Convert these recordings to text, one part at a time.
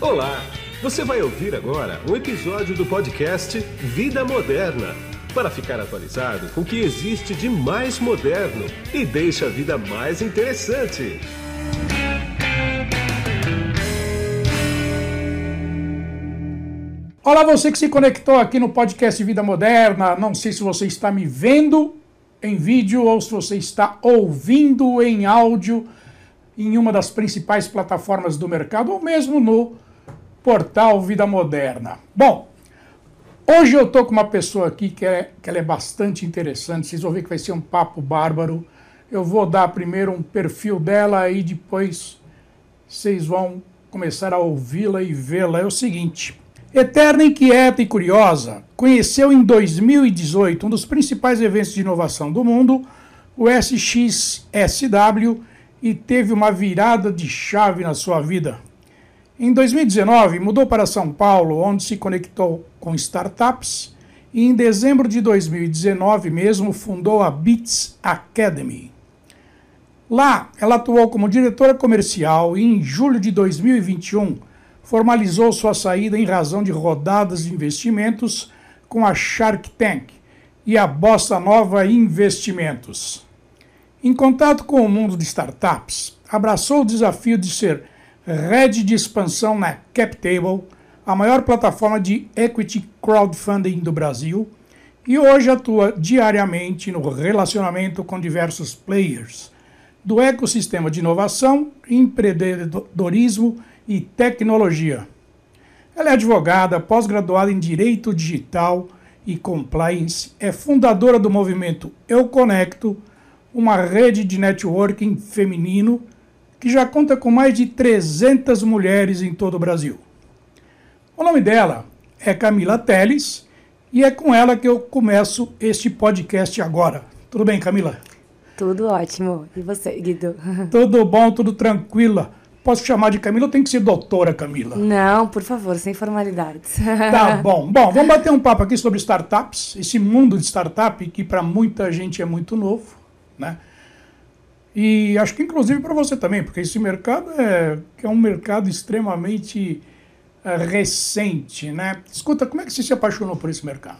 Olá! Você vai ouvir agora um episódio do podcast Vida Moderna para ficar atualizado com o que existe de mais moderno e deixa a vida mais interessante. Olá, você que se conectou aqui no podcast Vida Moderna. Não sei se você está me vendo em vídeo ou se você está ouvindo em áudio em uma das principais plataformas do mercado ou mesmo no portal Vida Moderna. Bom, hoje eu estou com uma pessoa aqui que, é, que ela é bastante interessante. Vocês vão ver que vai ser um papo bárbaro. Eu vou dar primeiro um perfil dela e depois vocês vão começar a ouvi-la e vê-la. É o seguinte. Eterna, inquieta e curiosa, conheceu em 2018 um dos principais eventos de inovação do mundo, o SXSW, e teve uma virada de chave na sua vida. Em 2019, mudou para São Paulo, onde se conectou com startups, e em dezembro de 2019 mesmo fundou a Beats Academy. Lá, ela atuou como diretora comercial e em julho de 2021 formalizou sua saída em razão de rodadas de investimentos com a Shark Tank e a Bossa Nova Investimentos. Em contato com o mundo de startups, abraçou o desafio de ser head de expansão na CapTable, a maior plataforma de equity crowdfunding do Brasil, e hoje atua diariamente no relacionamento com diversos players do ecossistema de inovação, empreendedorismo e Tecnologia. Ela é advogada, pós-graduada em Direito Digital e Compliance, é fundadora do movimento Eu Conecto, uma rede de networking feminino que já conta com mais de 300 mulheres em todo o Brasil. O nome dela é Camila Teles e é com ela que eu começo este podcast agora. Tudo bem, Camila? Tudo ótimo. E você, Guido? Tudo bom, tudo tranquila. Posso chamar de Camila ou tem que ser doutora Camila? Não, por favor, sem formalidades. Tá bom. Bom, vamos bater um papo aqui sobre startups, esse mundo de startup que para muita gente é muito novo, né? E acho que inclusive para você também, porque esse mercado é, é um mercado extremamente é, recente, né? Escuta, como é que você se apaixonou por esse mercado?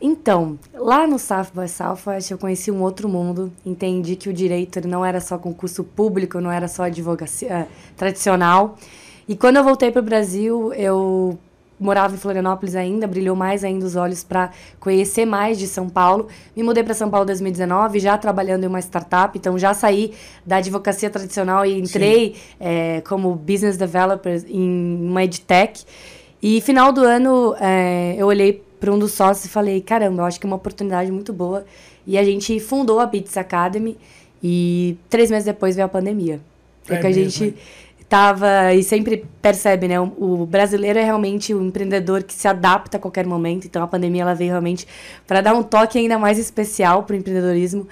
Então, lá no South by Southwest eu conheci um outro mundo, entendi que o direito ele não era só concurso público, não era só advocacia é, tradicional. E quando eu voltei para o Brasil, eu morava em Florianópolis ainda, brilhou mais ainda os olhos para conhecer mais de São Paulo. Me mudei para São Paulo em 2019, já trabalhando em uma startup, então já saí da advocacia tradicional e entrei é, como business developer em uma edtech. E final do ano é, eu olhei para um dos sócios e falei, caramba, eu acho que é uma oportunidade muito boa. E a gente fundou a Beats Academy e três meses depois veio a pandemia. É, que a gente tava e sempre percebe, né? O, o, brasileiro é realmente o empreendedor que se adapta a qualquer momento. Então a pandemia ela veio realmente para dar um toque ainda mais especial para o empreendedorismo.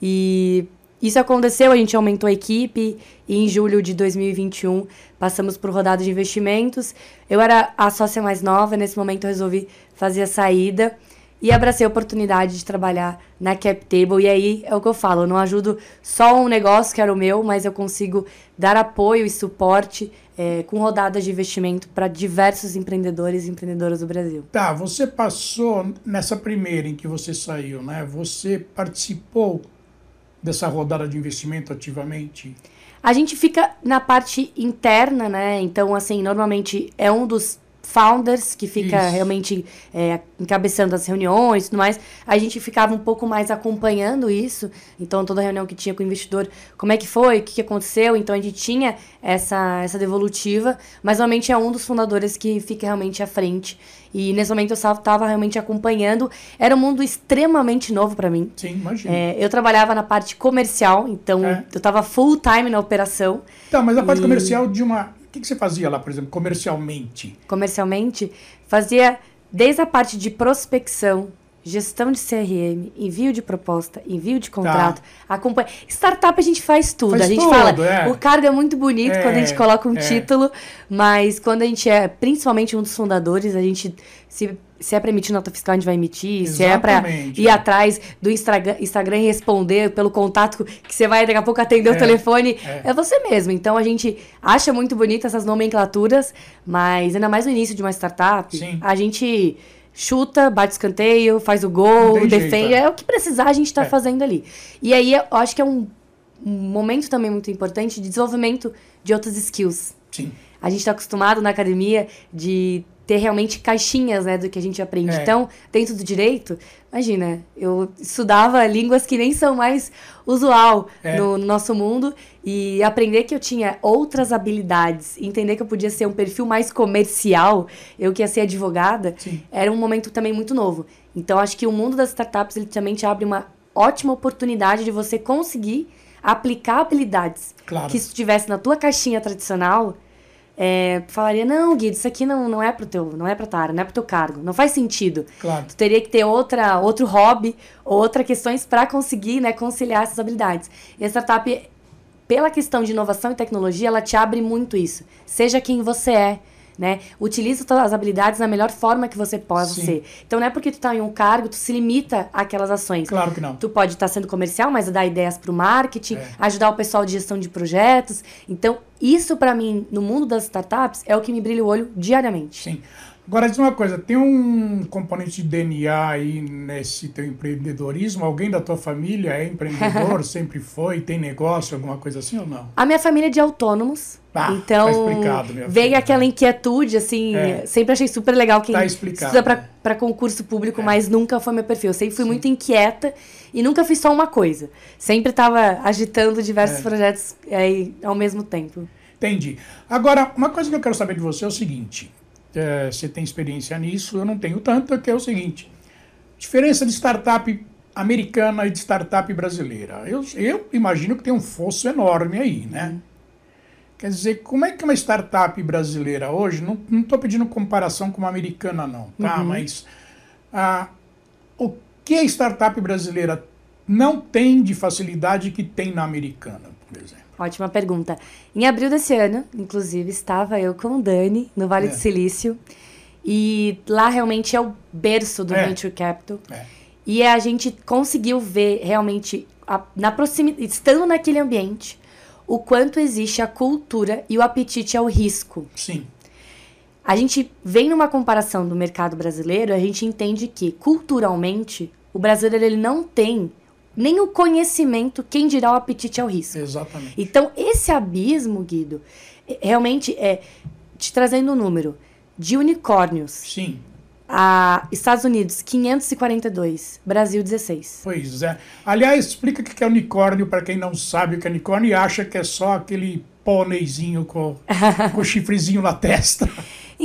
E isso aconteceu, a gente aumentou a equipe e em julho de 2021 passamos por rodada de investimentos. Eu era a sócia mais nova, nesse momento eu resolvi fazer a saída e abracei a oportunidade de trabalhar na CapTable. E aí é o que eu falo, eu não ajudo só um negócio que era o meu, mas eu consigo dar apoio e suporte é, com rodadas de investimento para diversos empreendedores e empreendedoras do Brasil. Tá, você passou nessa primeira em que você saiu, né? Você participou dessa rodada de investimento ativamente? A gente fica na parte interna, né? Então, assim, normalmente é um dos founders que fica Isso. realmente é, encabeçando as reuniões e tudo mais. A gente ficava um pouco mais acompanhando isso. Então, toda reunião que tinha com o investidor, como é que foi, o que, que aconteceu. Então, a gente tinha essa, essa devolutiva, mas normalmente é um dos fundadores que fica realmente à frente e nesse momento eu estava realmente acompanhando. Era um mundo extremamente novo para mim. Sim, imagina. É, eu trabalhava na parte comercial, então é. eu estava full time na operação. Tá, mas a parte e... comercial de uma. O que, que você fazia lá, por exemplo, comercialmente? Comercialmente, fazia desde a parte de prospecção, gestão de CRM, envio de proposta, envio de contrato, tá. acompanha. Startup a gente faz tudo. Faz a gente tudo, fala, é. o cargo é muito bonito é, quando a gente coloca um é. título, mas quando a gente é principalmente um dos fundadores, a gente se se é para emitir nota fiscal, a gente vai emitir. Se é para ir é. atrás do Instagram, Instagram e responder pelo contato que você vai daqui a pouco atender é, o telefone, é. é. você mesmo. Então a gente acha muito bonita essas nomenclaturas, mas ainda mais no início de uma startup, Sim. a gente chuta, bate escanteio, faz o gol, defende. Jeito, é. é. o que precisar a gente está é. fazendo ali. E aí eu acho que é um, um momento também muito importante de desenvolvimento de outras skills. Sim. A gente está acostumado na academia de ter realmente caixinhas, né, do que a gente aprende. É. Então, dentro do direito, imagina, eu estudava línguas que nem são mais usual é. no, no, nosso mundo e aprender que eu tinha outras habilidades, entender que eu podia ser um perfil mais comercial, eu que ia ser advogada, Sim. era um momento também muito novo. Então, acho que o mundo das startups, ele também te abre uma ótima oportunidade de você conseguir aplicar habilidades claro. que estivesse na tua caixinha tradicional, é, falaria, não, Guido, isso aqui não, não é pro teu, não é pra tua área, não é pro teu cargo, não faz sentido. Claro. Tu teria que ter outra, outro hobby, outras questões para conseguir, né, conciliar essas habilidades. E a startup, pela questão de inovação e tecnologia, ela te abre muito isso. Seja quem você é, né? Utiliza todas as habilidades na melhor forma que você possa Sim. ser. Então não é porque tu está em um cargo, tu se limita àquelas ações. Claro que não. Tu pode estar tá sendo comercial, mas dar ideias para o marketing, é. ajudar o pessoal de gestão de projetos. Então, isso para mim, no mundo das startups, é o que me brilha o olho diariamente. Sim. Agora, diz uma coisa, tem um componente de DNA aí nesse teu empreendedorismo? Alguém da tua família é empreendedor, sempre foi, tem negócio, alguma coisa assim ou não? A minha família é de autônomos. Ah, tá então, tá explicado, minha veio filha. aquela inquietude, assim, é. sempre achei super legal quem tá estuda para concurso público, é. mas nunca foi meu perfil. Eu sempre fui Sim. muito inquieta e nunca fiz só uma coisa. Sempre estava agitando diversos é. projetos aí, ao mesmo tempo. Entendi. Agora, uma coisa que eu quero saber de você é o seguinte é, você tem experiência nisso, eu não tenho tanto, que é o seguinte: diferença de startup americana e de startup brasileira. Eu, eu imagino que tem um fosso enorme aí, né? Quer dizer, como é que uma startup brasileira hoje, não estou pedindo comparação com uma americana não, tá? Uhum. Mas ah, o que a startup brasileira não tem de facilidade que tem na americana, por exemplo? Ótima pergunta. Em abril desse ano, inclusive, estava eu com o Dani no Vale é. do Silício. E lá realmente é o berço do é. Venture Capital. É. E a gente conseguiu ver realmente, a, na proximidade, estando naquele ambiente, o quanto existe a cultura e o apetite ao risco. Sim. A gente vem numa comparação do mercado brasileiro, a gente entende que, culturalmente, o brasileiro ele não tem nem o conhecimento, quem dirá o apetite ao risco. Exatamente. Então, esse abismo, Guido, é, realmente é te trazendo um número de unicórnios. Sim. A Estados Unidos, 542. Brasil, 16. Pois é. Aliás, explica o que é unicórnio para quem não sabe o que é unicórnio e acha que é só aquele pôneizinho com, com o chifrezinho na testa.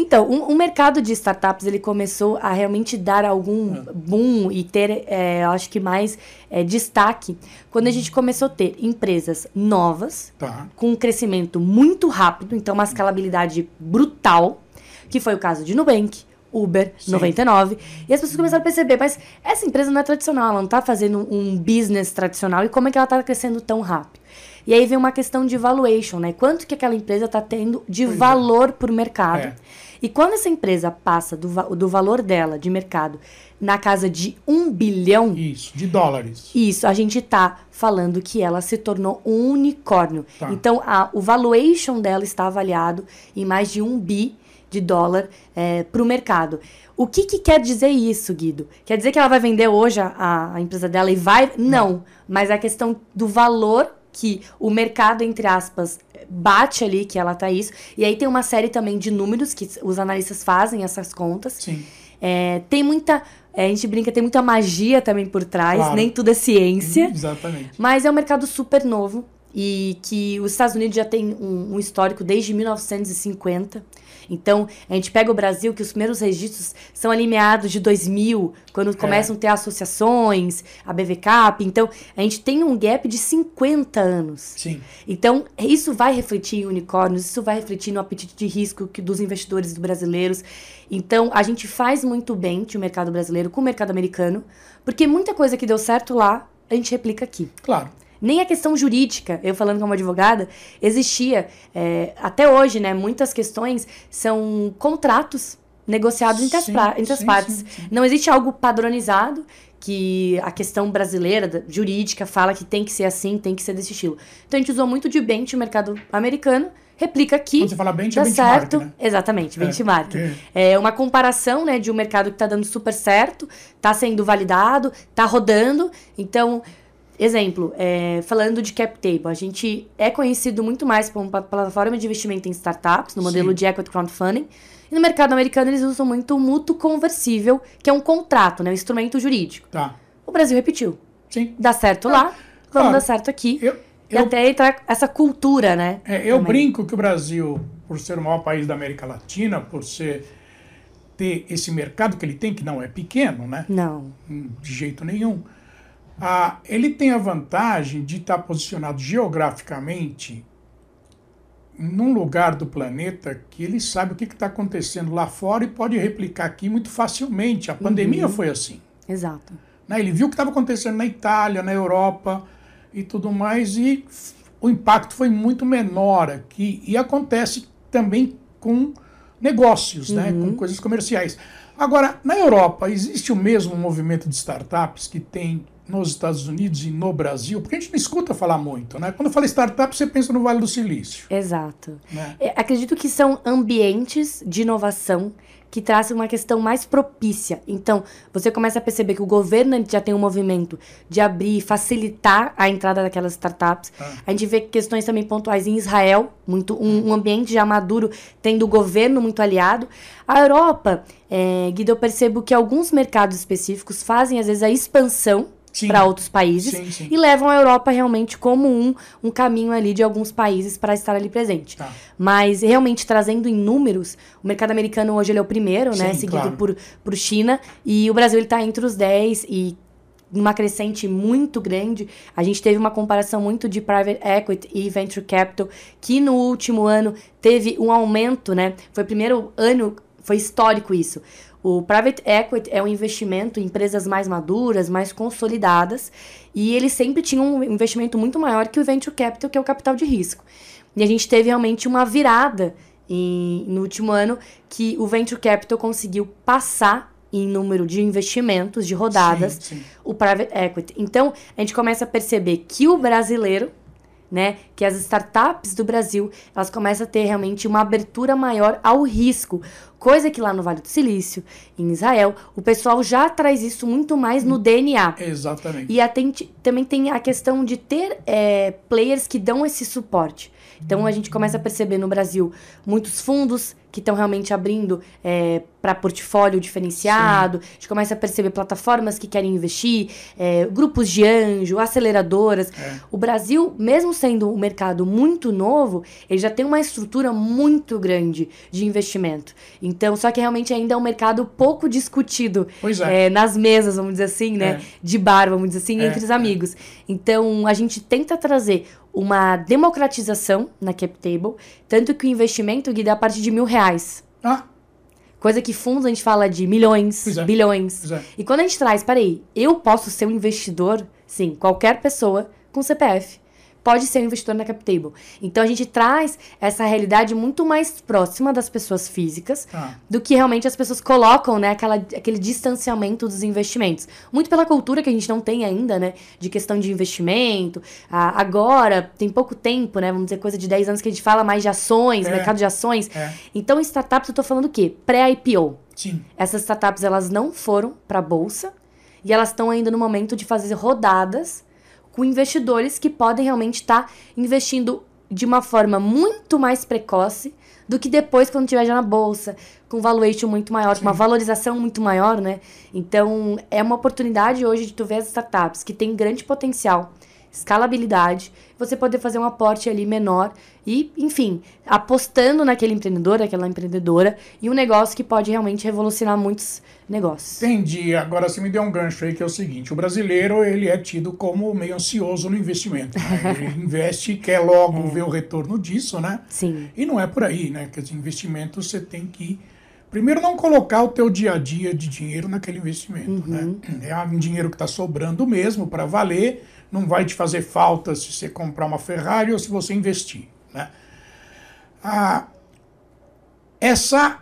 Então, um, um, mercado de startups ele começou a realmente dar algum é. boom e ter, é, acho que mais é, destaque quando a gente começou a ter empresas novas, tá. com um crescimento muito rápido, então uma escalabilidade brutal, que foi o caso de Nubank, Uber, Sim. 99. E as pessoas começaram a perceber, mas essa empresa não é tradicional, ela não está fazendo um business tradicional, e como é que ela está crescendo tão rápido? E aí vem uma questão de valuation, né? Quanto que aquela empresa está tendo de pois é. valor é. para o mercado. É. E quando essa empresa passa do, do valor dela de mercado na casa de um bilhão. Isso, de dólares. Isso, a gente está falando que ela se tornou um unicórnio. Tá. Então, a, o valuation dela está avaliado em mais de um bi de dólar é, para o mercado. O que, que, quer dizer isso, Guido? Quer dizer que ela vai vender hoje a, a empresa dela e vai? Não. Não. Mas a questão do valor que o mercado, entre aspas, bate ali que ela tá isso. E aí tem uma série também de números que os analistas fazem essas contas. Sim. É, tem muita. É, a gente brinca, tem muita magia também por trás, claro. nem tudo é ciência. Exatamente. Mas é um mercado super novo e que os Estados Unidos já tem um, um histórico desde 1950. Então, a gente pega o Brasil, que os primeiros registros são ali meados de 2000, quando é. começam a ter associações, a BVCAP. Então, a gente tem um gap de 50 anos. Sim. Então, isso vai refletir em unicórnios, isso vai refletir no apetite de risco que, dos investidores brasileiros. Então, a gente faz muito bem o mercado brasileiro com o mercado americano, porque muita coisa que deu certo lá, a gente replica aqui. Claro. Nem a questão jurídica, eu falando como advogada, existia. É, até hoje, né? Muitas questões são contratos negociados entre as, Sim, entre as sim, partes. sim, sim. Não existe algo padronizado que a questão brasileira, jurídica, fala que tem que ser assim, tem que ser desse estilo. Então a gente usou muito de bench o mercado americano, replica aqui. Quando você fala bench, é dá benchmark, certo. né? Exatamente, É, benchmark. é. É uma comparação né, de um mercado que está dando super certo, está sendo validado, está rodando. Então, exemplo, é, falando de cap table, a gente é conhecido muito mais como uma plataforma de investimento em startups, no modelo Sim. de equity crowdfunding. E no mercado americano eles usam muito o mútuo conversível, que é um contrato, né, um instrumento jurídico. Tá. O Brasil repetiu. Sim. Dá certo lá, vamos claro. dar certo aqui. Eu, E eu, até entrar essa cultura, né? é, eu também. brinco que o Brasil, por ser o maior país da América Latina, por ser ter esse mercado que ele tem, que não é pequeno, né? Não. de jeito nenhum. Ah, ele tem a vantagem de estar posicionado geograficamente num lugar do planeta que ele sabe o que está acontecendo lá fora e pode replicar aqui muito facilmente. A pandemia foi assim. Exato. né? Ele viu o que estava acontecendo na Itália, na Europa e tudo mais, e o impacto foi muito menor aqui. E acontece também com negócios, né? com coisas comerciais. Agora, na Europa, existe o mesmo movimento de startups que tem nos Estados Unidos e no Brasil? Porque a gente não escuta falar muito, né? Quando fala startup, você pensa no Vale do Silício. Exato. Né? É, acredito que são ambientes de inovação que trazem uma questão mais propícia. Então, você começa a perceber que o governo já tem um movimento de abrir e facilitar a entrada daquelas startups. Ah. A gente vê questões também pontuais em Israel, muito um, um ambiente já maduro, tendo o governo muito aliado. A Europa, é, Guido, eu percebo que alguns mercados específicos fazem, às vezes, a expansão. Para outros países Sim, sim. e levam a Europa realmente como um, um caminho ali de alguns países para estar ali presente. Tá. Mas realmente trazendo em números, o mercado americano hoje ele é o primeiro, né? Sim, Seguido claro. por, por China. E o Brasil ele tá entre os 10 e numa crescente muito grande. A gente teve uma comparação muito de private equity e venture capital, que no último ano teve um aumento, né? Foi o primeiro ano, foi histórico isso. O private equity é um investimento em empresas mais maduras, mais consolidadas, e ele sempre tinha um investimento muito maior que o venture capital, que é o capital de risco. E a gente teve realmente uma virada em- no último ano que o venture capital conseguiu passar em número de investimentos, de rodadas, sim. o private equity. Então, a gente começa a perceber que o brasileiro, né, que as startups do Brasil, elas começam a ter realmente uma abertura maior ao risco, coisa que lá no Vale do Silício, em Israel, o pessoal já traz isso muito mais no DNA. Exatamente. E atente- também tem a questão de ter é, players que dão esse suporte. Então a gente começa a perceber no Brasil muitos fundos que estão realmente abrindo para portfólio diferenciado. A gente começa a perceber plataformas que querem investir, é, grupos de anjo, aceleradoras. É. O Brasil, mesmo sendo um mercado muito novo, ele já tem uma estrutura muito grande de investimento. Então, só que realmente ainda é um mercado pouco discutido Pois é. é, nas mesas, vamos dizer assim, né? É. De bar, vamos dizer assim, É, entre os amigos. Então, a gente tenta trazer uma democratização na cap table, tanto que o investimento guia a partir de mil reais. Ah, Coisa que fundos a gente fala de milhões, é. bilhões. É. E quando a gente traz, peraí, eu posso ser um investidor? Sim, qualquer pessoa com CPF pode ser um investidor na cap table. Então a gente traz essa realidade muito mais próxima das pessoas físicas Ah. do que realmente as pessoas colocam, né, aquela, aquele distanciamento dos investimentos. Muito pela cultura que a gente não tem ainda, né, de questão de investimento. Ah, agora, tem pouco tempo, né, vamos dizer, coisa de 10 anos que a gente fala mais de ações, É. mercado de ações. É. Então, startups, eu tô falando o quê? Pré-IPO. sim. Essas startups, elas não foram para a bolsa e elas estão ainda no momento de fazer rodadas com investidores que podem realmente estar investindo de uma forma muito mais precoce do que depois quando estiver já na bolsa, com valuation muito maior, com uma valorização muito maior, né? Então, é uma oportunidade hoje de tu ver as startups que têm grande potencial, escalabilidade, você poder fazer um aporte ali menor e, enfim, apostando naquele empreendedor, aquela empreendedora, e um negócio que pode realmente revolucionar muitos negócios. Entendi. Agora você me deu um gancho aí que é o seguinte: o brasileiro ele é tido como meio ansioso no investimento. né? Ele investe e quer logo ver o retorno disso, né? Sim. E não é por aí, né? Que os investimentos você tem que primeiro não colocar o teu dia a dia de dinheiro naquele investimento, né? É um dinheiro que está sobrando mesmo para valer, não vai te fazer falta se você comprar uma Ferrari ou se você investir, né? Ah, essa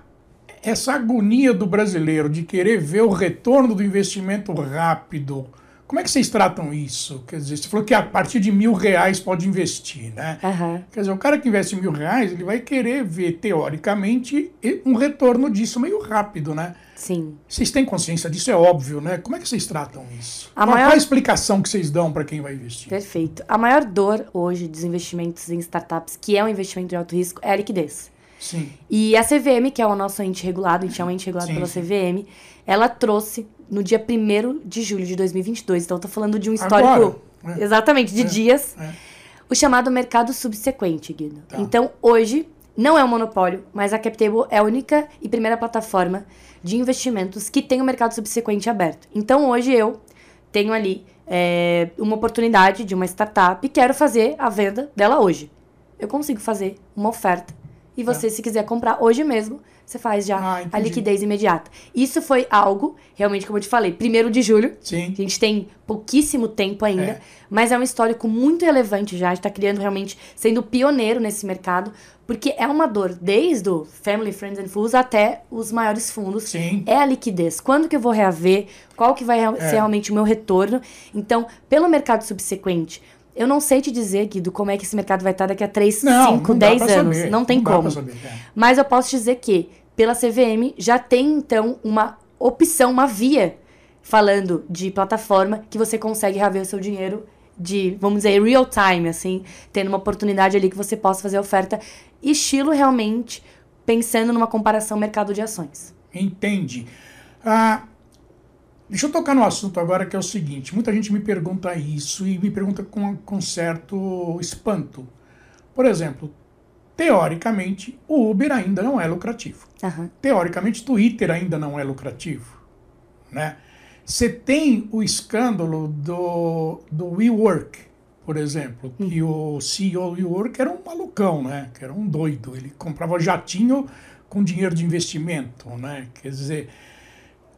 essa agonia do brasileiro de querer ver o retorno do investimento rápido, como é que vocês tratam isso? Quer dizer, você falou que a partir de mil reais pode investir, né? Aham. Quer dizer, o cara que investe mil reais, ele vai querer ver, teoricamente, um retorno disso meio rápido, né? Sim. Vocês têm consciência disso, é óbvio, né? Como é que vocês tratam isso? A qual, maior- a explicação que vocês dão para quem vai investir? Perfeito. A maior dor hoje dos investimentos em startups, que é um investimento de alto risco, é a liquidez. Sim. E a CVM, que é o nosso ente regulado, a gente é um ente regulado Sim, pela sim. CVM, ela trouxe no dia 1 de julho de 2022, então eu tô falando de um histórico, Agora, né? exatamente, de É, dias, é. o chamado mercado subsequente, Guido. Tá. Então, hoje, não é um monopólio, mas a CapTable é a única e primeira plataforma de investimentos que tem o mercado subsequente aberto. Então, hoje eu tenho ali é, uma oportunidade de uma startup e quero fazer a venda dela hoje. Eu consigo fazer uma oferta. E você, se quiser comprar hoje mesmo, você faz já Ah, a liquidez imediata. Isso foi algo, realmente, como eu te falei, primeiro de julho. Sim. A gente tem pouquíssimo tempo ainda, É. mas é um histórico muito relevante já. A gente está criando realmente, sendo pioneiro nesse mercado, porque é uma dor desde o Family, Friends and Fools até os maiores fundos. Sim. É a liquidez. Quando que eu vou reaver? Qual que vai É. ser realmente o meu retorno? Então, pelo mercado subsequente, eu não sei te dizer, Guido, como é que esse mercado vai estar daqui a 3, Não, 5, não dá 10 pra anos. saber, Não tem não como. saber, é. Mas eu posso te dizer que, pela CVM, já tem, então, uma opção, uma via, falando de plataforma, que você consegue reaver o seu dinheiro de, vamos dizer, real time, assim, tendo uma oportunidade ali que você possa fazer a oferta, estilo realmente, pensando numa comparação mercado de ações. Entende. Ah, deixa eu tocar no assunto agora que é o seguinte: muita gente me pergunta isso e me pergunta com, com certo espanto. Por exemplo, teoricamente, o Uber ainda não é lucrativo. Aham. Teoricamente, Twitter ainda não é lucrativo. Né? Você tem o escândalo do, do WeWork, por exemplo, que o CEO do WeWork era um malucão, né? que era um doido. Ele comprava jatinho com dinheiro de investimento. Né? Quer dizer,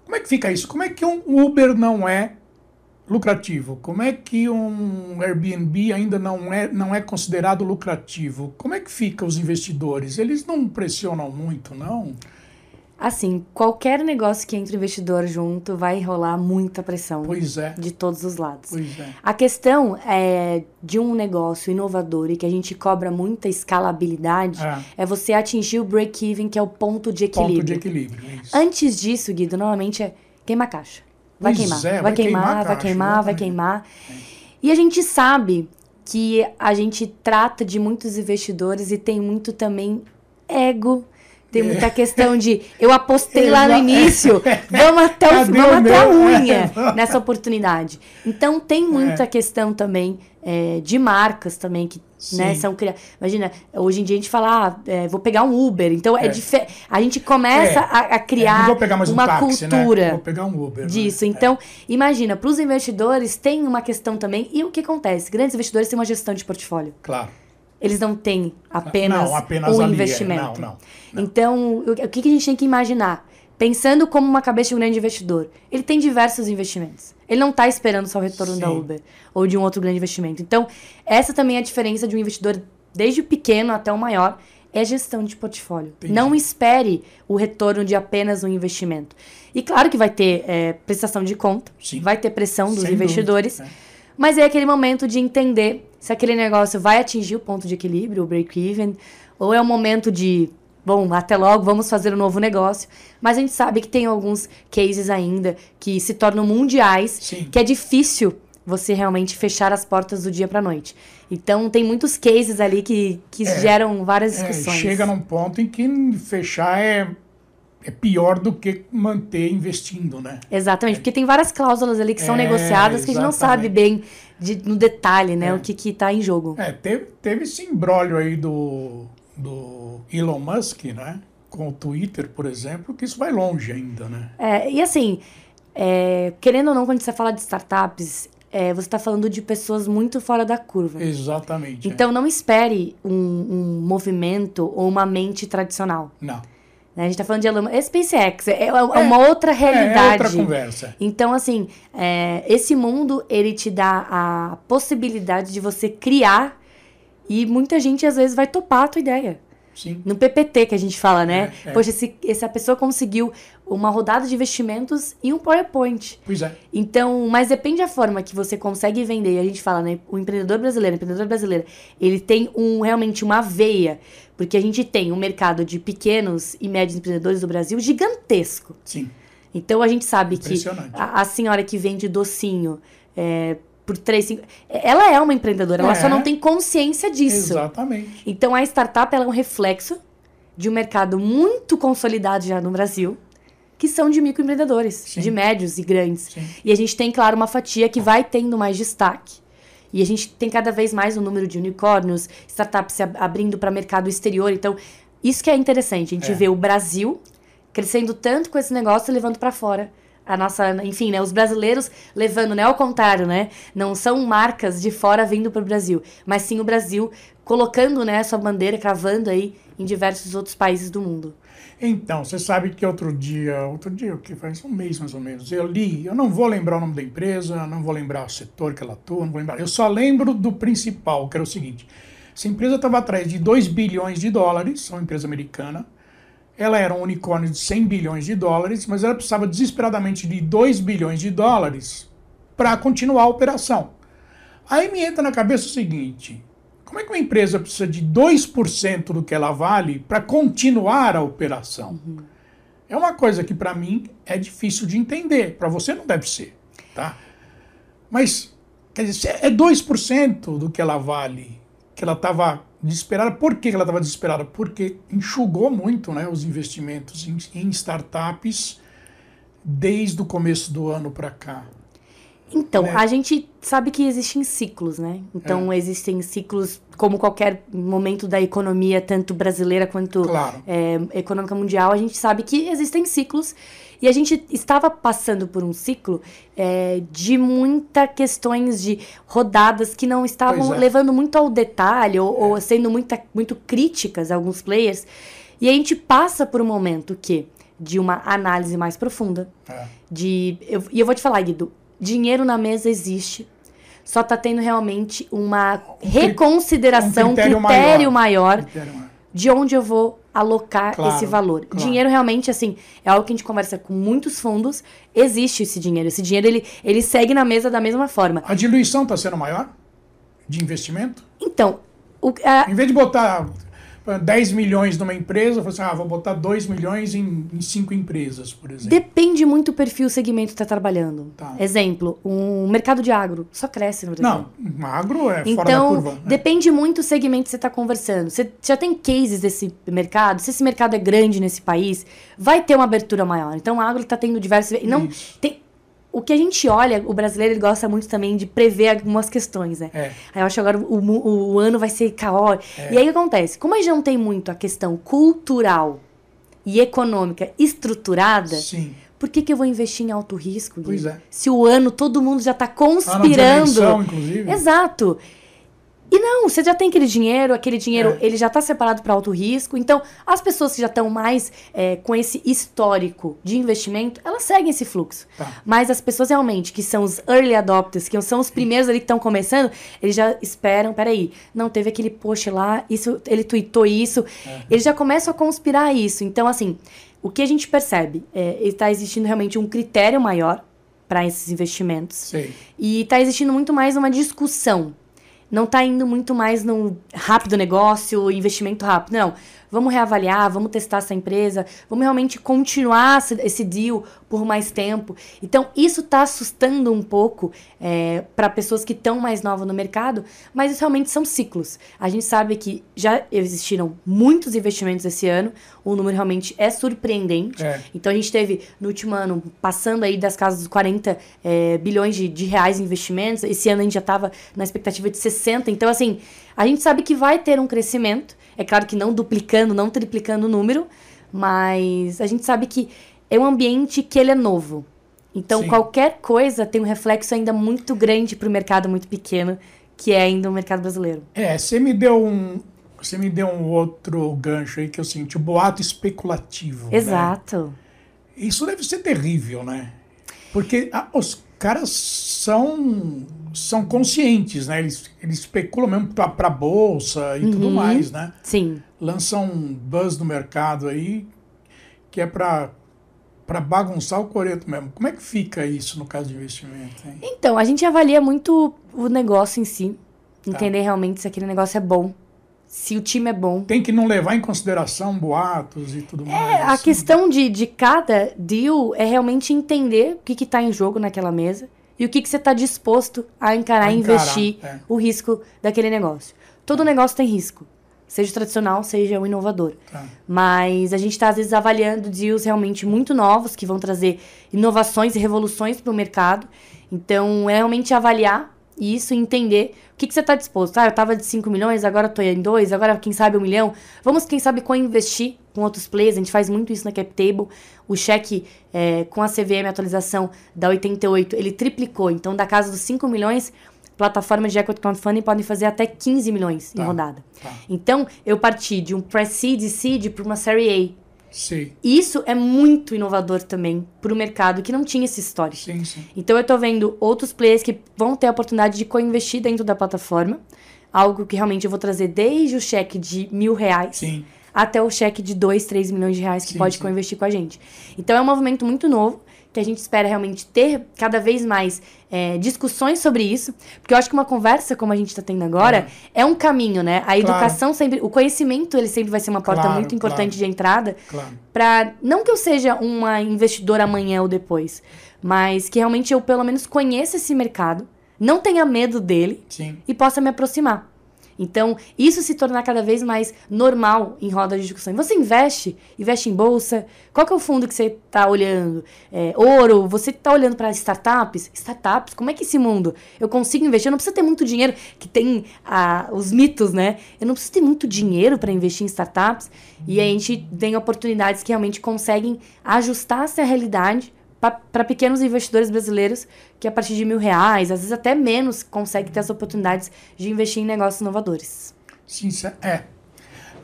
como é que fica isso? Como é que um Uber não é lucrativo? Como é que um Airbnb ainda não é, não é considerado lucrativo? Como é que fica os investidores? Eles não pressionam muito, não? Assim, qualquer negócio que entre investidor junto vai rolar muita pressão Pois é. de todos os lados. Pois é. A questão é de um negócio inovador e que a gente cobra muita escalabilidade É. é você atingir o break-even, que é o ponto de equilíbrio. Ponto de equilíbrio. é. Antes disso, Guido, normalmente é queima a caixa. Vai Pois queimar, é, vai, vai queimar, queimar a vai caixa, queimar, vai queimar. E a gente sabe que a gente trata de muitos investidores e tem muito também ego. Tem muita questão de eu apostei lá no É. Início, vamos até, o, vamos até a unha É. nessa oportunidade. Então tem muita questão também é, de marcas também que né, são criadas. Imagina, hoje em dia a gente fala, ah, é, vou pegar um Uber. Então é, É. dife- a gente começa É. a, a É, criar mais um uma táxi, cultura né? Vou pegar um Uber. né? disso. Então, imagina, para os investidores tem uma questão também. E o que acontece? Grandes investidores têm uma gestão de portfólio. Claro. Eles não têm apenas, Não, apenas o ali, é. investimento. Não, não, Então, o, que, a gente tem que imaginar? Pensando como uma cabeça de um grande investidor, ele tem diversos investimentos. Ele não está esperando só o retorno da Sim. Uber ou de um outro grande investimento. Então, essa também é a diferença de um investidor, desde o pequeno até o maior, é gestão de portfólio. Entendi. Não espere o retorno de apenas um investimento. E claro que vai ter é, prestação de conta, Sim. vai ter pressão dos Sem investidores, dúvida, é. mas é aquele momento de entender se aquele negócio vai atingir o ponto de equilíbrio, o break-even, ou é o momento de, bom, até logo, vamos fazer um novo negócio. Mas a gente sabe que tem alguns cases ainda que se tornam mundiais, Sim. que é difícil você realmente fechar as portas do dia para noite. Então tem muitos cases ali que, que É. geram várias É, discussões. chega num ponto em que fechar é, é pior do que manter investindo, né? Exatamente, porque tem várias cláusulas ali que são É, negociadas que a gente não sabe bem exatamente. de- no detalhe, né, É. o que que tá em jogo. É, teve, teve esse imbróglio aí do, do Elon Musk, né? Com o Twitter, por exemplo, que isso vai longe ainda, né? É, e assim, é, querendo ou não, quando você fala de startups, é, você está falando de pessoas muito fora da curva. Exatamente. é. Então não espere um, um movimento ou uma mente tradicional. Não. Né? A gente está falando de Elon. SpaceX é, é uma outra É, realidade. é outra conversa. Então, assim, é, esse mundo, ele te dá a possibilidade de você criar e muita gente, às vezes, vai topar a tua ideia. Sim. No PPT que a gente fala, né? É, é. Poxa, esse, essa pessoa conseguiu uma rodada de investimentos e um PowerPoint. Pois é. Então, mas depende da forma que você consegue vender. E a gente fala, né? O empreendedor brasileiro, a empreendedora brasileira, ele tem um, realmente uma veia. Porque a gente tem um mercado de pequenos e médios empreendedores do Brasil gigantesco. Sim. Então a gente sabe que a, a senhora que vende docinho é, por 3, 5. Ela é uma empreendedora, ela É. só não tem consciência disso. Exatamente. Então a startup ela é um reflexo de um mercado muito consolidado já no Brasil, que são de microempreendedores, Sim. de médios e grandes. Sim. E a gente tem, claro, uma fatia que vai tendo mais destaque. E a gente tem cada vez mais um número de unicórnios, startups se ab- abrindo para mercado exterior. Então, isso que é interessante. A gente É. vê o Brasil crescendo tanto com esse negócio e levando para fora. A nossa, enfim, né, os brasileiros levando, né, ao contrário, né? Não são marcas de fora vindo para o Brasil, mas sim o Brasil colocando, né, sua bandeira, cravando aí em diversos outros países do mundo. Então, você sabe que outro dia, outro dia, que faz um mês mais ou menos, eu li, eu não vou lembrar o nome da empresa, não vou lembrar o setor que ela atua, não vou lembrar. Eu só lembro do principal, que era o seguinte: essa empresa estava atrás de 2 bilhões de dólares, uma empresa americana. Ela era um unicórnio de 100 bilhões de dólares, mas ela precisava desesperadamente de 2 bilhões de dólares para continuar a operação. Aí me entra na cabeça o seguinte: como é que uma empresa precisa de 2% do que ela vale para continuar a operação? É uma coisa que para mim é difícil de entender. Para você não deve ser, tá? Mas, quer dizer, é 2% do que ela vale, que ela estava desesperada. Por que ela estava desesperada? Porque enxugou muito né, os investimentos em, em startups desde o começo do ano para cá. Então, Né? a gente sabe que existem ciclos, né? Então, existem ciclos, como qualquer momento da economia, tanto brasileira quanto Claro. é, econômica mundial, a gente sabe que existem ciclos. E a gente estava passando por um ciclo é, de muitas questões de rodadas que não estavam é. levando muito ao detalhe ou, ou sendo muita, muito críticas a alguns players. E a gente passa por um momento que de uma análise mais profunda, É. de eu- e eu vou te falar, Guido, dinheiro na mesa existe. Só tá tendo realmente uma reconsideração, um critério, critério maior, Critério maior. de onde eu vou alocar Claro, esse valor. claro. Dinheiro realmente, assim, é algo que a gente conversa com muitos fundos. Existe esse dinheiro. Esse dinheiro, ele, ele segue na mesa da mesma forma. A diluição está sendo maior de investimento? Então, o, a- Em vez de botar 10 milhões numa empresa, você ah, vou botar 2 milhões em, em cinco empresas, por exemplo. depende muito do perfil, o segmento que está trabalhando. Tá. Exemplo, um mercado de agro só cresce no Brasil. Não, magro é fora da Então, curva. né? depende muito do segmento que você está conversando. Você já tem cases desse mercado? Se esse mercado é grande nesse país, vai ter uma abertura maior. Então, o agro está tendo diversos... Não, Isso. tem, o que a gente olha, o brasileiro ele gosta muito também de prever algumas questões, né? É. Aí eu acho que agora o, o ano vai ser caótico. E aí o que acontece? Como a gente não tem muito a questão cultural e econômica estruturada, Sim. por que, que eu vou investir em alto risco? Pois é. Se o ano todo mundo já está conspirando. eleição, inclusive. Exato. E não, você já tem aquele dinheiro, aquele dinheiro, É. ele já está separado para alto risco. Então, as pessoas que já estão mais é, com esse histórico de investimento, elas seguem esse fluxo. Tá. Mas as pessoas realmente, que são os early adopters, que são os primeiros ali que estão começando, eles já esperam, peraí, não, teve aquele post lá, isso, ele tweetou isso, eles já começam a conspirar isso. Então, assim, o que a gente percebe é está existindo realmente um critério maior para esses investimentos. Sei. E tá existindo muito mais uma discussão. Não tá indo muito mais no rápido negócio, investimento rápido. Não. Vamos reavaliar, vamos testar essa empresa, vamos realmente continuar esse- deal por mais tempo. Então, isso tá assustando um pouco para pessoas que estão mais novas no mercado, mas isso realmente são ciclos. A gente sabe que já existiram muitos investimentos esse ano, o número realmente é surpreendente. É. Então a gente teve no último ano passando aí das casas dos 40 eh, bilhões de, de reais em investimentos. Esse ano a gente já estava na expectativa de 60. Então, assim, a gente sabe que vai ter um crescimento. É claro que não duplicando, não triplicando o número, mas a gente sabe que é um ambiente que ele é novo. Então, Sim. qualquer coisa tem um reflexo ainda muito grande para o mercado muito pequeno, que é ainda o mercado brasileiro. É, você me deu um. Você me deu um outro gancho aí que eu senti, o boato especulativo. né? Exato. Isso deve ser terrível, né? Porque ah, os caras são são conscientes, né? Eles, eles especulam mesmo pra bolsa e uhum. tudo mais, né? Sim. Lançam um buzz no mercado aí que é para para bagunçar o coreto mesmo. Como é que fica isso no caso de investimento? Hein? Então, a gente avalia muito o negócio em si, tá. entender realmente se aquele negócio é bom, se o time é bom. Tem que não levar em consideração boatos e tudo é, mais. É, a questão de, de cada deal é realmente entender o que está em jogo naquela mesa e o que, que você está disposto a encarar e investir é. o risco daquele negócio. Todo negócio tem risco. Seja tradicional, seja o inovador. Tá. Mas a gente está, às vezes, avaliando deals realmente muito novos, que vão trazer inovações e revoluções para o mercado. Então, é realmente avaliar isso e entender o que, que você está disposto. Ah, eu estava de 5 milhões, agora estou em 2, agora quem sabe um milhão. Vamos, quem sabe, co-investir com outros players. A gente faz muito isso na CapTable. O cheque é, com a CVM atualização da 88, ele triplicou. Então, da casa dos 5 milhões, plataformas de equity crowdfunding podem fazer até 15 milhões tá, em rodada. Tá. Então, eu parti de um pre-seed seed para uma série A. Sim. Isso é muito inovador também para o mercado que não tinha esse histórico. Sim, sim. Então, eu estou vendo outros players que vão ter a oportunidade de co-investir dentro da plataforma. Algo que realmente eu vou trazer desde o cheque de mil reais até o cheque de 2, 3 milhões de reais que pode co-investir com a gente. Então, é um movimento muito novo que a gente espera realmente ter cada vez mais é, discussões sobre isso, porque eu acho que uma conversa como a gente está tendo agora é. é um caminho, né? A educação claro. sempre, o conhecimento ele sempre vai ser uma porta claro, muito importante claro. de entrada para não que eu seja uma investidora amanhã ou depois, mas que realmente eu pelo menos conheça esse mercado, não tenha medo dele Sim. e possa me aproximar. Então, isso se tornar cada vez mais normal em roda de discussão. Você investe, investe em bolsa. Qual que é o fundo que você está olhando? É, ouro, você está olhando para startups? Startups, como é que esse mundo? Eu consigo investir? Eu não preciso ter muito dinheiro, que tem ah, os mitos, né? Eu não preciso ter muito dinheiro para investir em startups. E a gente tem oportunidades que realmente conseguem ajustar-se à realidade para pequenos investidores brasileiros que a partir de mil reais, às vezes até menos, conseguem ter as oportunidades de investir em negócios inovadores. Sim, é.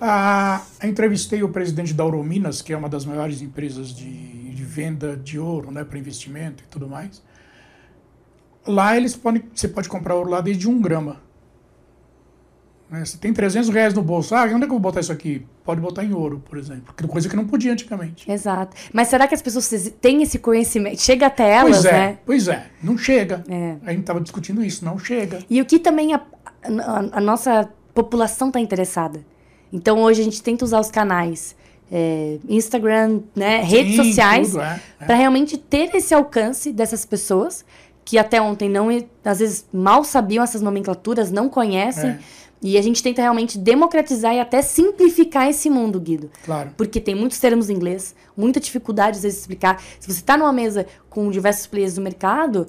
Ah, entrevistei o presidente da Eurominas, que é uma das maiores empresas de, de venda de ouro né, para investimento e tudo mais. Lá eles podem, você pode comprar ouro lá desde um grama. Né? Você tem 300 reais no bolso. Ah, onde é que eu vou botar isso aqui? Pode botar em ouro, por exemplo. Coisa que não podia antigamente. Exato. Mas será que as pessoas têm esse conhecimento? Chega até elas, pois é, né? Pois é. Não chega. É. A gente estava discutindo isso. Não chega. E o que também a, a, a nossa população está interessada. Então, hoje a gente tenta usar os canais. É, Instagram, né, redes Sim, sociais, é, é. para realmente ter esse alcance dessas pessoas que até ontem não, às vezes mal sabiam essas nomenclaturas, não conhecem. E a gente tenta realmente democratizar e até simplificar esse mundo, Guido. Claro. Porque tem muitos termos em inglês, muita dificuldade de explicar. Se você está numa mesa com diversos players do mercado,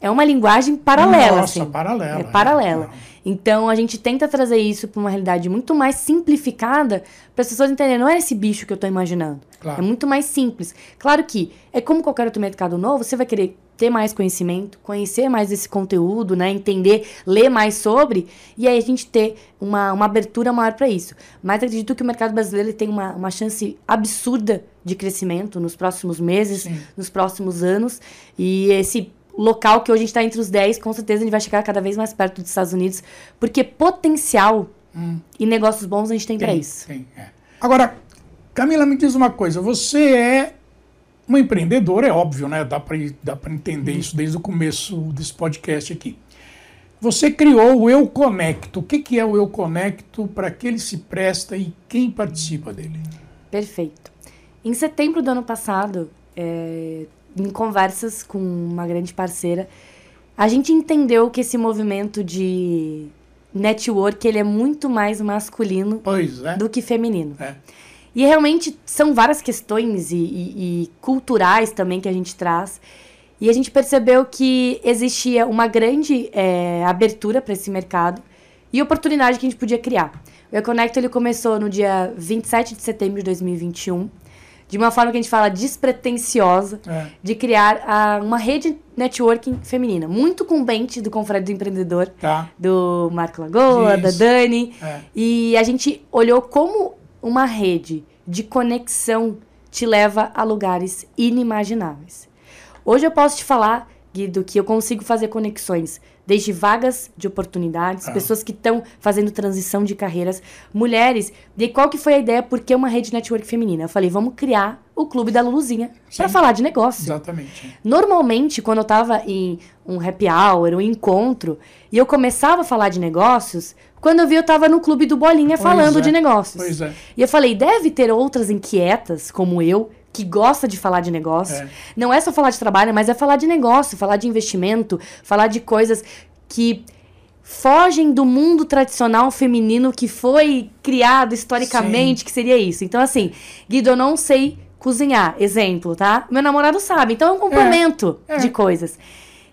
é uma linguagem paralela. Nossa, assim. paralela. É paralela. É. Então a gente tenta trazer isso para uma realidade muito mais simplificada para as pessoas entenderem. Não é esse bicho que eu estou imaginando. Claro. É muito mais simples. Claro que é como qualquer outro mercado novo, você vai querer ter mais conhecimento, conhecer mais esse conteúdo, né? Entender, ler mais sobre, e aí a gente ter uma, uma abertura maior para isso. Mas acredito que o mercado brasileiro tem uma, uma chance absurda de crescimento nos próximos meses, Sim. nos próximos anos. E esse local que hoje a gente está entre os 10, com certeza a gente vai chegar cada vez mais perto dos Estados Unidos, porque potencial hum. e negócios bons a gente tem, tem para isso. Tem, é. Agora, Camila, me diz uma coisa. Você é uma empreendedora, é óbvio, né? Dá para dá entender uhum. isso desde o começo desse podcast aqui. Você criou o Eu Conecto. O que, que é o Eu Conecto, para que ele se presta e quem participa dele? Perfeito. Em setembro do ano passado, é, em conversas com uma grande parceira, a gente entendeu que esse movimento de network ele é muito mais masculino é. do que feminino. É. E realmente são várias questões e, e, e culturais também que a gente traz. E a gente percebeu que existia uma grande é, abertura para esse mercado e oportunidade que a gente podia criar. O Econecto ele começou no dia 27 de setembro de 2021, de uma forma que a gente fala despretensiosa, é. de criar a, uma rede networking feminina. Muito com o Bente do Confrade do Empreendedor, tá. do Marco Lagoa, Isso. da Dani. É. E a gente olhou como uma rede de conexão te leva a lugares inimagináveis. Hoje eu posso te falar Guido, que eu consigo fazer conexões desde vagas de oportunidades, Ah. pessoas que estão fazendo transição de carreiras, mulheres. E qual que foi a ideia? Por que uma rede network feminina? Eu falei, vamos criar o clube da Luluzinha para falar de negócio. Exatamente. Normalmente, quando eu tava em um happy hour, um encontro, e eu começava a falar de negócios, quando eu vi eu tava no clube do Bolinha Pois falando é, de negócios. Pois é. E eu falei, deve ter outras inquietas, como eu, que gosta de falar de negócio. É. Não é só falar de trabalho, mas é falar de negócio, falar de investimento, falar de coisas que fogem do mundo tradicional feminino que foi criado historicamente, que seria isso. Então, assim, Guido, eu não sei cozinhar, exemplo, tá? Meu namorado sabe, então é um complemento é. de coisas.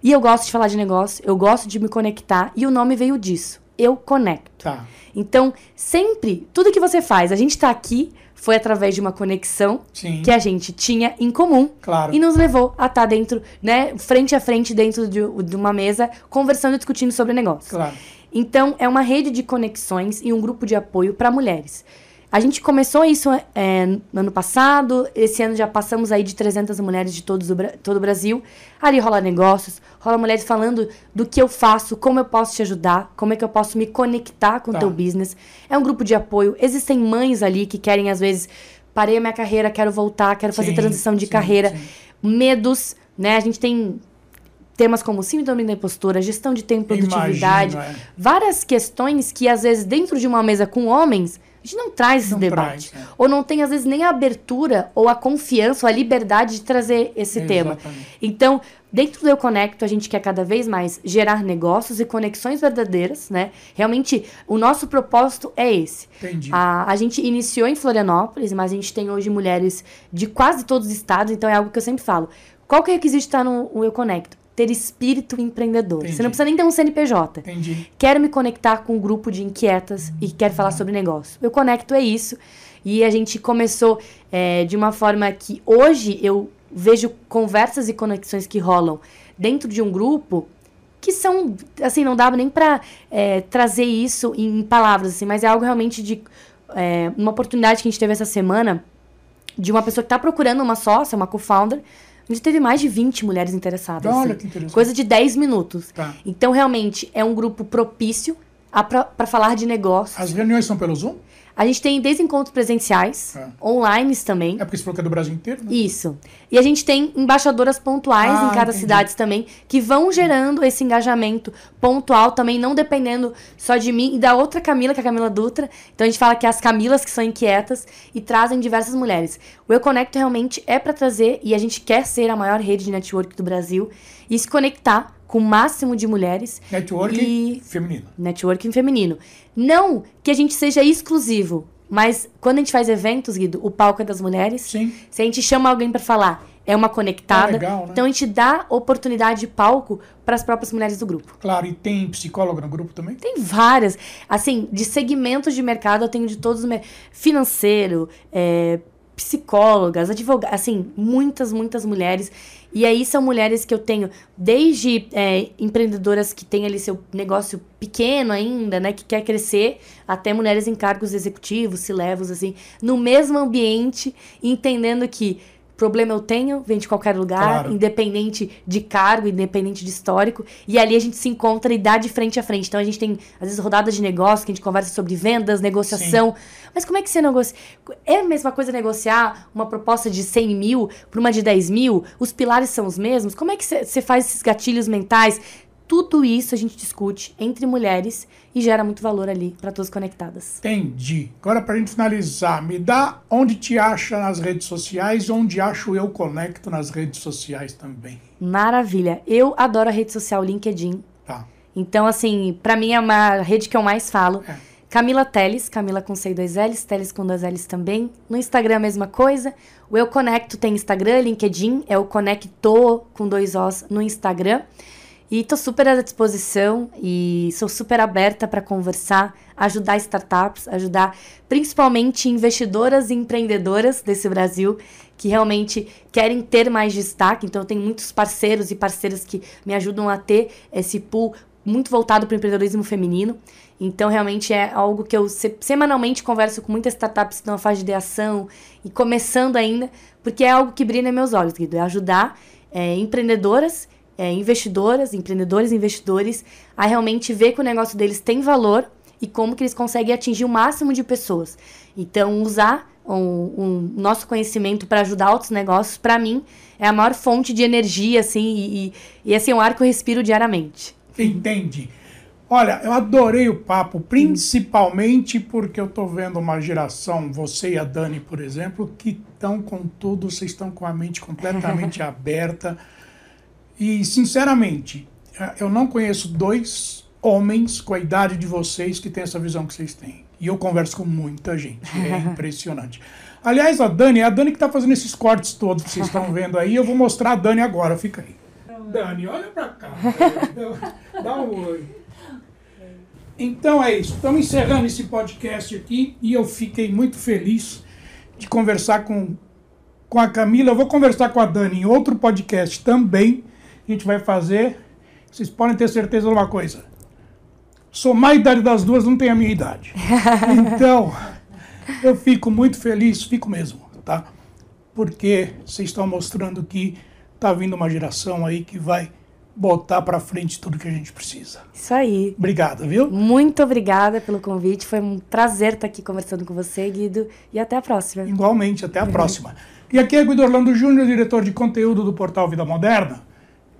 E eu gosto de falar de negócio, eu gosto de me conectar, e o nome veio disso. Eu conecto. Tá. Então, sempre, tudo que você faz, a gente tá aqui, foi através de uma conexão Sim. que a gente tinha em comum Claro. e nos levou a estar dentro, né, frente a frente dentro de, de uma mesa, conversando e discutindo sobre negócio. Claro. Então, é uma rede de conexões e um grupo de apoio para mulheres. A gente começou isso é, no ano passado, esse ano já passamos aí de 300 mulheres de todos o todo o Brasil. Ali rola negócios, rola mulheres falando do que eu faço, como eu posso te ajudar, como é que eu posso me conectar com o Tá. teu business. É um grupo de apoio. Existem mães ali que querem, às vezes, parei a minha carreira, quero voltar, quero fazer Sim, transição de sim, carreira. sim. Medos, né? A gente tem temas como síndrome da impostura, gestão de tempo e produtividade, é. várias questões que às vezes dentro de uma mesa com homens a gente não traz esse Não debate. traz, é. Ou não tem às vezes nem a abertura ou a confiança ou a liberdade de trazer esse tema. Exatamente. Então, dentro do Eu Conecto, a gente quer cada vez mais gerar negócios e conexões verdadeiras, né? Realmente, o nosso propósito é esse. Entendi. A, a gente iniciou em Florianópolis, mas a gente tem hoje mulheres de quase todos os estados, então é algo que eu sempre falo. Qual que é o requisito de estar no no Eu Conecto? Ter espírito empreendedor. Entendi. Você não precisa nem ter um CNPJ. Entendi. Quero me conectar com um grupo de inquietas e quero falar sobre negócio. Eu conecto é isso. E a gente começou é, de uma forma que hoje eu vejo conversas e conexões que rolam dentro de um grupo que são, assim, não dá nem pra é, trazer isso em palavras, assim, mas é algo realmente de é, uma oportunidade que a gente teve essa semana de uma pessoa que tá procurando uma sócia, uma co-founder. A gente teve mais de 20 mulheres interessadas. Olha assim. que interessante. Coisa de 10 minutos. Tá. Então, realmente, é um grupo propício para falar de negócios. As reuniões são pelo Zoom? A gente tem desde encontros presenciais, É. online também. É porque você falou que é do Brasil inteiro, né? Isso. E a gente tem embaixadoras pontuais Ah, em cada entendi. cidade também, que vão gerando esse engajamento pontual também, não dependendo só de mim e da outra Camila, que é a Camila Dutra. Então a gente fala que é as Camilas que são inquietas e trazem diversas mulheres. O Eu Conecto realmente é para trazer, e a gente quer ser a maior rede de network do Brasil, e se conectar com o máximo de mulheres. Network E- feminino. networking feminino. Não que a gente seja exclusivo, mas quando a gente faz eventos, Guido, o palco é das mulheres. Sim. Se a gente chama alguém pra falar, é uma conectada. É legal, né? Então a gente dá oportunidade de palco para as próprias mulheres do grupo. Claro, e tem psicóloga no grupo também? Tem várias, assim, de segmentos de mercado, eu tenho de todos os financeiro, é, psicólogas, advogadas, assim, muitas, muitas mulheres. E aí são mulheres que eu tenho desde é, empreendedoras que têm ali seu negócio pequeno ainda, né, que quer crescer, até mulheres em cargos executivos, se levos, assim, no mesmo ambiente, entendendo que problema eu tenho, vem de qualquer lugar, Claro. independente de cargo, independente de histórico, e ali a gente se encontra e dá de frente a frente. Então a gente tem, às vezes, rodadas de negócio, que a gente conversa sobre vendas, negociação. Mas como é que você negocia? É a mesma coisa negociar uma proposta de 100 mil para uma de 10 mil? Os pilares são os mesmos? Como é que você faz esses gatilhos mentais? Tudo isso a gente discute entre mulheres e gera muito valor ali para todas conectadas. Entendi. Agora, pra gente finalizar, me dá onde te acha nas redes sociais, onde acho eu conecto nas redes sociais também. Maravilha. Eu adoro a rede social LinkedIn. Tá. Então, assim, pra mim é uma rede que eu mais falo. É. Camila Teles, Camila com C e dois L's, Teles com dois L's também. No Instagram a mesma coisa. O Eu Conecto tem Instagram, LinkedIn, é o Conecto com dois Os no Instagram. E tô super à disposição e sou super aberta para conversar, ajudar startups, ajudar principalmente investidoras e empreendedoras desse Brasil que realmente querem ter mais destaque. Então, eu tenho muitos parceiros e parceiras que me ajudam a ter esse pool muito voltado para o empreendedorismo feminino. Então, realmente é algo que eu se- semanalmente converso com muitas startups que estão na fase de ideação e começando ainda, porque é algo que brilha meus olhos, Guido. É ajudar é, empreendedoras é, investidoras, empreendedores e investidores a realmente ver que o negócio deles tem valor e como que eles conseguem atingir o máximo de pessoas. Então, usar o, o nosso conhecimento para ajudar outros negócios, para mim, é a maior fonte de energia, assim, e, e, e assim, é um ar que eu respiro diariamente. Entendi. Olha, eu adorei o papo, principalmente porque eu estou vendo uma geração, você e a Dani, por exemplo, que estão com tudo, vocês estão com a mente completamente aberta. E, sinceramente, eh, eu não conheço dois homens com a idade de vocês que têm essa visão que vocês têm. E eu converso com muita gente. É impressionante. Aliás, a Dani, é a Dani que está fazendo esses cortes todos que vocês estão vendo aí. Eu vou mostrar a Dani agora, fica aí. Dani, olha para cá. Dá um oi. Então é isso. Estamos encerrando esse podcast aqui e eu fiquei muito feliz de conversar com, com a Camila. Eu vou conversar com a Dani em outro podcast também. A gente vai fazer. Vocês podem ter certeza de uma coisa. Somar a idade das duas não tem a minha idade. Então, eu fico muito feliz, fico mesmo, tá? Porque vocês estão mostrando que está vindo uma geração aí que vai botar para frente tudo que a gente precisa. Isso aí. Obrigado, viu? Muito obrigada pelo convite. Foi um prazer estar aqui conversando com você, Guido. E até a próxima. Igualmente, até a próxima. E aqui é Guido Orlando Júnior, diretor de conteúdo do portal Vida Moderna,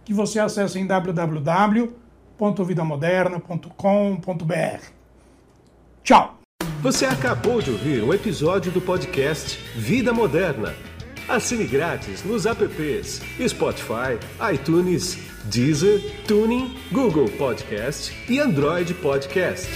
que você acessa em www.vidamoderna.com.br. Tchau! Você acabou de ouvir um episódio do podcast Vida Moderna. Assine grátis nos apps Spotify, iTunes, Deezer, Tuning, Google Podcast e Android Podcast.